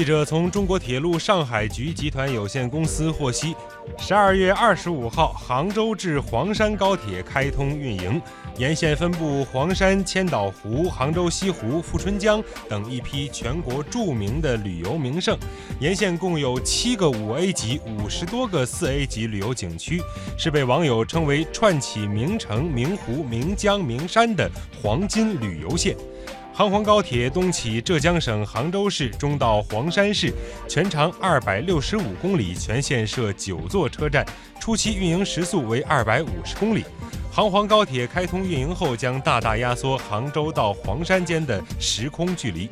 记者从中国铁路上海局集团有限公司获悉，十二月二十五号，杭州至黄山高铁开通运营，沿线分布黄山、千岛湖、杭州西湖、富春江等一批全国著名的旅游名胜。沿线共有七个五 A 级、五十多个四 A 级旅游景区，是被网友称为串起名城、名湖、名江、名山的黄金旅游线。杭黄高铁东起浙江省杭州市，中到黄山市，全长二百六十五公里，全线设九座车站，初期运营时速为二百五十公里。杭黄高铁开通运营后，将大大压缩杭州到黄山间的时空距离。